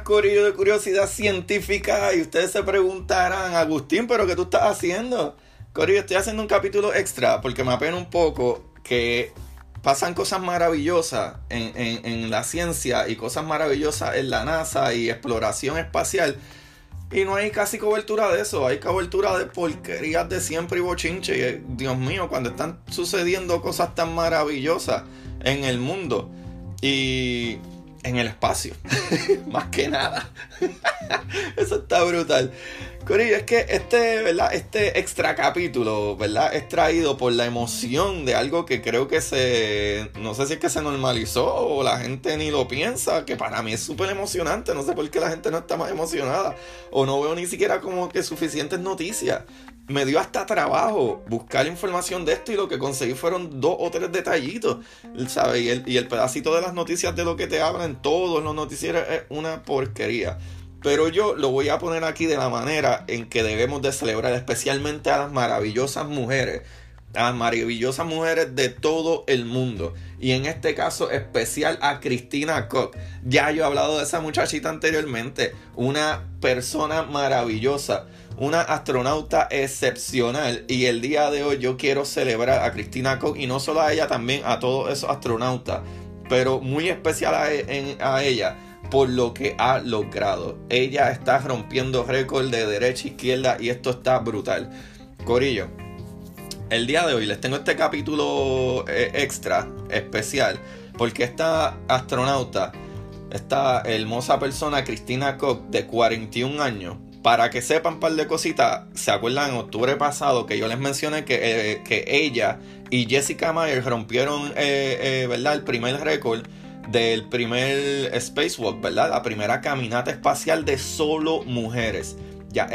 Buenas, de Curiosidad Científica. Y ustedes se preguntarán, Agustín, ¿pero qué tú estás haciendo? Corillo, estoy haciendo un capítulo extra porque me apena un poco que pasan cosas maravillosas en, en, la ciencia y cosas maravillosas en la NASA y exploración espacial. Y no hay casi cobertura de eso, hay cobertura de porquerías de siempre y bochinche. Eh, Dios mío, cuando están sucediendo cosas tan maravillosas en el mundo y en el espacio, más que nada. eso está brutal. Corillo, es que este, ¿verdad? Este extra capítulo, ¿verdad? Es traído por la emoción de algo que creo que se. No sé si es que se normalizó o la gente ni lo piensa, que para mí es súper emocionante. No sé por qué la gente no está más emocionada. O no veo ni siquiera como que suficientes noticias. Me dio hasta trabajo buscar información de esto y lo que conseguí fueron dos o tres detallitos, ¿sabes? Y el, y el pedacito de las noticias de lo que te hablan todos los noticieros es una porquería. Pero yo lo voy a poner aquí de la manera en que debemos de celebrar especialmente a las maravillosas mujeres, a maravillosas mujeres de todo el mundo. Y en este caso especial a Cristina Koch. Ya yo he hablado de esa muchachita anteriormente, una persona maravillosa, una astronauta excepcional. Y el día de hoy yo quiero celebrar a Cristina Koch y no solo a ella, también a todos esos astronautas, pero muy especial a, en, a ella por lo que ha logrado. Ella está rompiendo récord de derecha e izquierda y esto está brutal. Corillo, el día de hoy les tengo este capítulo eh, extra, especial, porque esta astronauta, esta hermosa persona, Cristina Koch, de 41 años, para que sepan un par de cositas, ¿se acuerdan en octubre pasado que yo les mencioné que, eh, que ella y Jessica Myers rompieron, eh, ¿verdad?, el primer récord del primer spacewalk, ¿verdad? La primera caminata espacial de solo mujeres. Ya,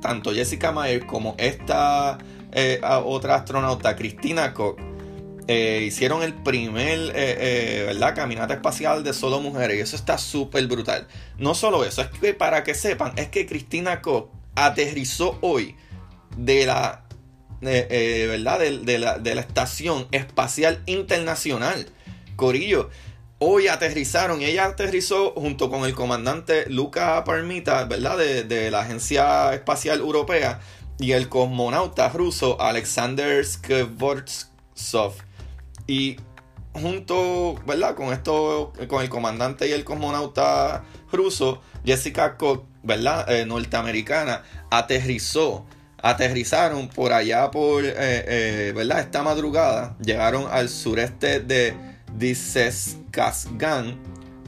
tanto Jessica Meyer como esta eh, otra astronauta, Cristina Koch, eh, hicieron el primer, ¿verdad? Caminata espacial de solo mujeres. Y eso está súper brutal. No solo eso, es que para que sepan, es que Cristina Koch aterrizó hoy de la, ¿verdad? De, la, de la Estación Espacial Internacional. Corillo, hoy aterrizaron y ella aterrizó junto con el comandante Luca Parmita, ¿verdad? De, la Agencia Espacial Europea y el cosmonauta ruso Alexander Skvortsov. Y junto, ¿verdad? Con esto, con el comandante y el cosmonauta ruso, Jessica Koch, ¿verdad? Eh, norteamericana, aterrizó. Aterrizaron por allá por, eh, eh, ¿verdad? Esta madrugada. Llegaron al sureste de Dicescasgan,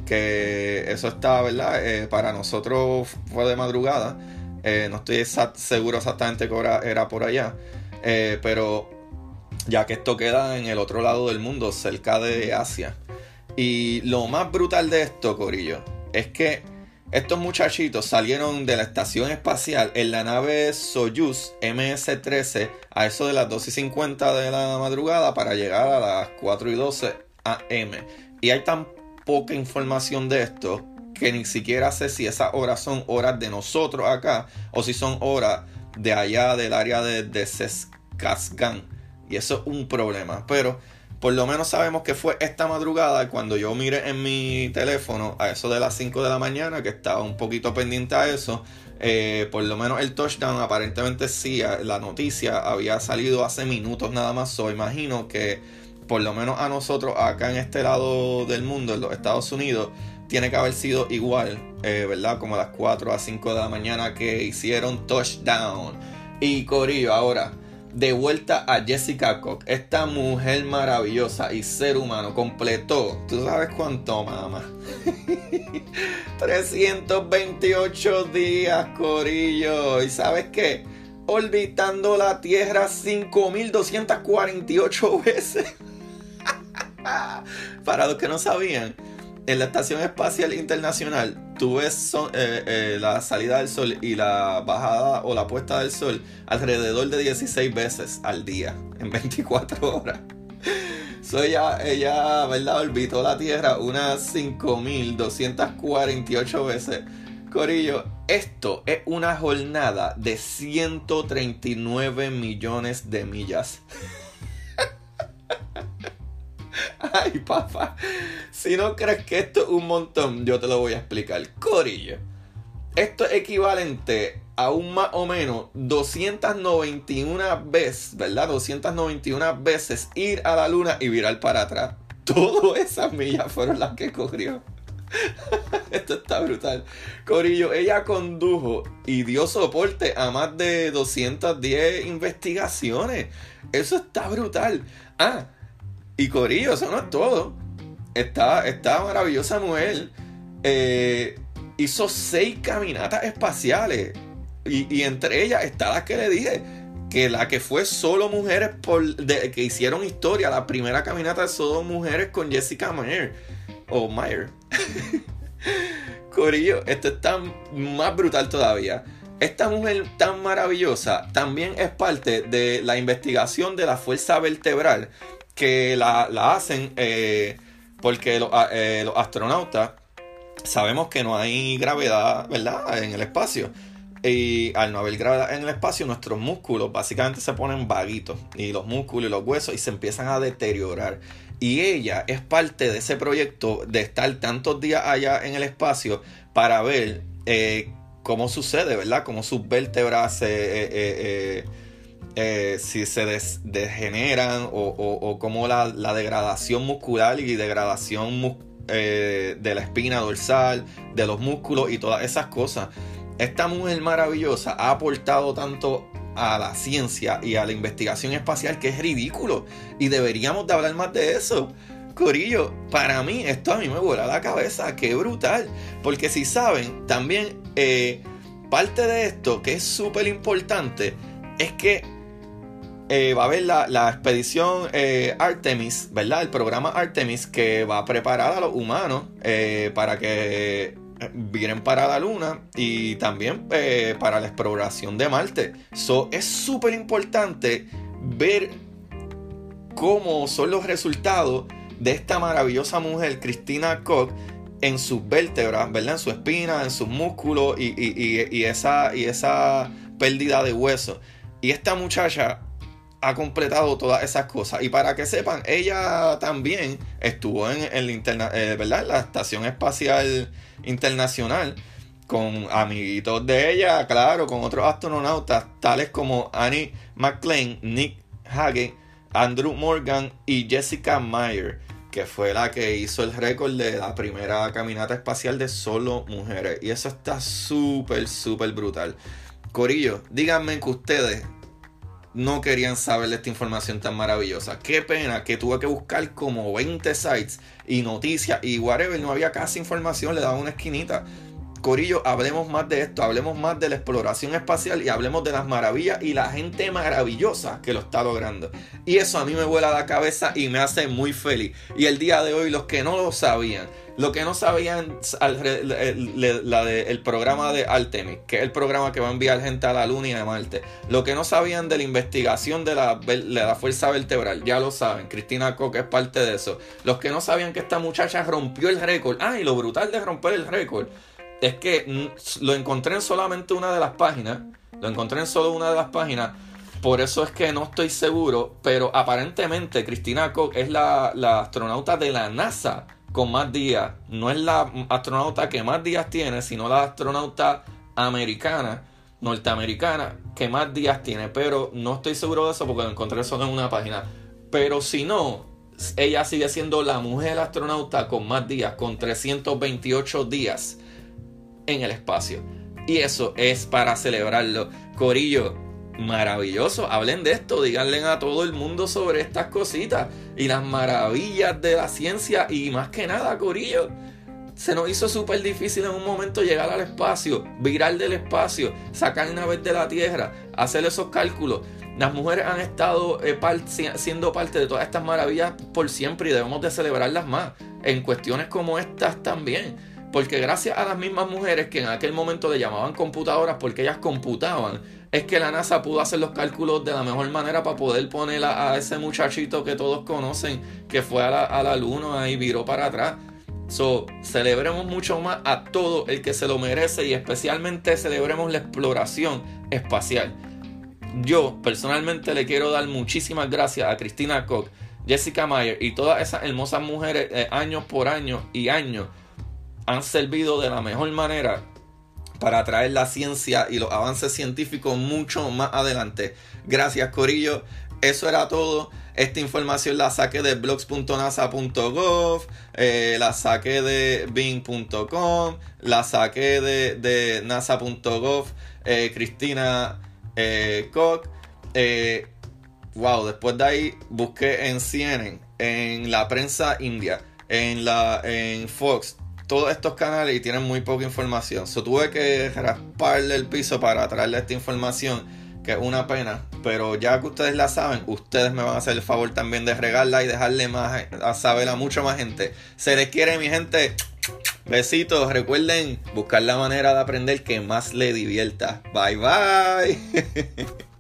que eso está, ¿verdad? Para nosotros fue de madrugada. Eh, no estoy seguro exactamente qué hora era por allá. Eh, pero ya que esto queda en el otro lado del mundo, cerca de Asia. Y lo más brutal de esto, Corillo, es que estos muchachitos salieron de la estación espacial en la nave Soyuz MS-13 a eso de las 2 y 50 de la madrugada para llegar a las 4 y 12 AM. Y hay tan poca información de esto que ni siquiera sé si esas horas son horas de nosotros acá o si son horas de allá del área de, de Sescasgan. Y eso es un problema. Pero por lo menos sabemos que fue esta madrugada cuando yo miré en mi teléfono a eso de las 5 de la mañana, que estaba un poquito pendiente a eso. Eh, por lo menos el touchdown aparentemente sí, la noticia había salido hace minutos nada más. O imagino que por lo menos a nosotros acá en este lado del mundo, en los Estados Unidos, tiene que haber sido igual, eh, ¿verdad? Como a las 4 a 5 de la mañana que hicieron touchdown. Y Corillo, ahora, de vuelta a Jessica Cook. Esta mujer maravillosa y ser humano completó, ¿tú sabes cuánto, mamá? 328 días, Corillo. ¿Y sabes qué? Orbitando la Tierra 5248 veces. Para los que no sabían, en la Estación Espacial Internacional tú ves eh, eh, la salida del sol y la bajada o la puesta del sol alrededor de 16 veces al día, en 24 horas. So ella, ella, ¿verdad? Orbitó la Tierra unas 5248 veces. Corillo, esto es una jornada de 139 millones de millas. Ay, papá. Si no crees que esto es un montón, yo te lo voy a explicar. Corillo. Esto es equivalente a un más o menos 291 veces, ¿verdad? 291 veces ir a la luna y virar para atrás. Todas esas millas fueron las que corrió. Esto está brutal. Corillo, ella condujo y dio soporte a más de 210 investigaciones. Eso está brutal. Ah, y Corillo, eso no es todo. Esta, esta maravillosa mujer eh, hizo seis caminatas espaciales. Y, entre ellas está la que le dije. Que la que fue solo mujeres por, que hicieron historia. La primera caminata de solo mujeres con Jessica Mayer. O Mayer. Corillo, esto está más brutal todavía. Esta mujer tan maravillosa también es parte de la investigación de la fuerza vertebral que la, hacen eh, porque ah, eh, los, astronautas sabemos que no hay gravedad, ¿verdad? En el espacio. Y al no haber gravedad en el espacio, nuestros músculos básicamente se ponen vaguitos. Y los músculos y los huesos y se empiezan a deteriorar. Y ella es parte de ese proyecto de estar tantos días allá en el espacio para ver eh, cómo sucede, ¿verdad? Cómo sus vértebras se si se degeneran o, o, como la, degradación muscular y degradación eh, de la espina dorsal, de los músculos y todas esas cosas. Esta mujer maravillosa ha aportado tanto a la ciencia y a la investigación espacial que es ridículo y deberíamos de hablar más de eso. Corillo, para mí esto a mí me vuela la cabeza, qué brutal. Porque si saben, también eh, parte de esto que es súper importante es que eh, va a haber la, expedición eh, Artemis, ¿verdad? El programa Artemis que va a preparar a los humanos eh, para que vienen para la Luna y también para la exploración de Marte. So, es súper importante ver cómo son los resultados de esta maravillosa mujer, Cristina Koch, en sus vértebras, ¿verdad? En su espina, en sus músculos y, y esa, y esa pérdida de hueso. Y esta muchacha ha completado todas esas cosas. Y para que sepan, ella también estuvo en, el interna eh, ¿verdad? la Estación Espacial Internacional con amiguitos de ella, claro, con otros astronautas, tales como Annie McLean, Nick Hagen, Andrew Morgan y Jessica Meyer, que fue la que hizo el récord de la primera caminata espacial de solo mujeres. Y eso está súper, súper brutal. Corillo, díganme que ustedes no querían saber de esta información tan maravillosa. Qué pena que tuve que buscar como 20 sites y noticias y whatever, no había casi información, le daba una esquinita. Corillo, hablemos más de esto, hablemos más de la exploración espacial y hablemos de las maravillas y la gente maravillosa que lo está logrando. Y eso a mí me vuela la cabeza y me hace muy feliz. Y el día de hoy, los que no lo sabían, lo que no sabían la el programa de Artemis, que es el programa que va a enviar gente a la Luna y a Marte. Lo que no sabían de la investigación de la, la fuerza vertebral, ya lo saben. Cristina Koch es parte de eso. Los que no sabían que esta muchacha rompió el récord. Ah, y lo brutal de romper el récord es que lo encontré en solamente una de las páginas. Lo encontré en solo una de las páginas. Por eso es que no estoy seguro. Pero aparentemente Cristina Koch es la, la astronauta de la NASA con más días. No es la astronauta que más días tiene, sino la astronauta americana, norteamericana, que más días tiene. Pero no estoy seguro de eso porque lo encontré solo en una página. Pero si no, ella sigue siendo la mujer astronauta con más días, con 328 días en el espacio. Y eso es para celebrarlo. Corillo, maravilloso. Hablen de esto, díganle a todo el mundo sobre estas cositas y las maravillas de la ciencia y más que nada, Corillo. Se nos hizo súper difícil en un momento llegar al espacio, virar del espacio, sacar una vez de la Tierra, hacer esos cálculos. Las mujeres han estado eh, siendo parte de todas estas maravillas por siempre y debemos de celebrarlas más en cuestiones como estas también. Porque gracias a las mismas mujeres que en aquel momento le llamaban computadoras porque ellas computaban, es que la NASA pudo hacer los cálculos de la mejor manera para poder poner a, ese muchachito que todos conocen que fue a la, a luna y viró para atrás. So, celebremos mucho más a todo el que se lo merece y especialmente celebremos la exploración espacial. Yo personalmente le quiero dar muchísimas gracias a Cristina Koch, Jessica Mayer y todas esas hermosas mujeres eh, años por año y años han servido de la mejor manera para traer la ciencia y los avances científicos mucho más adelante. Gracias Corillo, eso era todo. Esta información la saqué de blogs.nasa.gov, eh, la saqué de bing.com, la saqué de, nasa.gov, eh, Cristina eh, Koch. Eh, wow, después de ahí busqué en CNN, en la prensa india, en, la, en Fox, todos estos canales y tienen muy poca información. So, tuve que rasparle el piso para traerle esta información, que es una pena. Pero ya que ustedes la saben, ustedes me van a hacer el favor también de regarla y dejarle más a saber a mucha más gente. Se les quiere, mi gente. Besitos. Recuerden buscar la manera de aprender que más le divierta. Bye bye.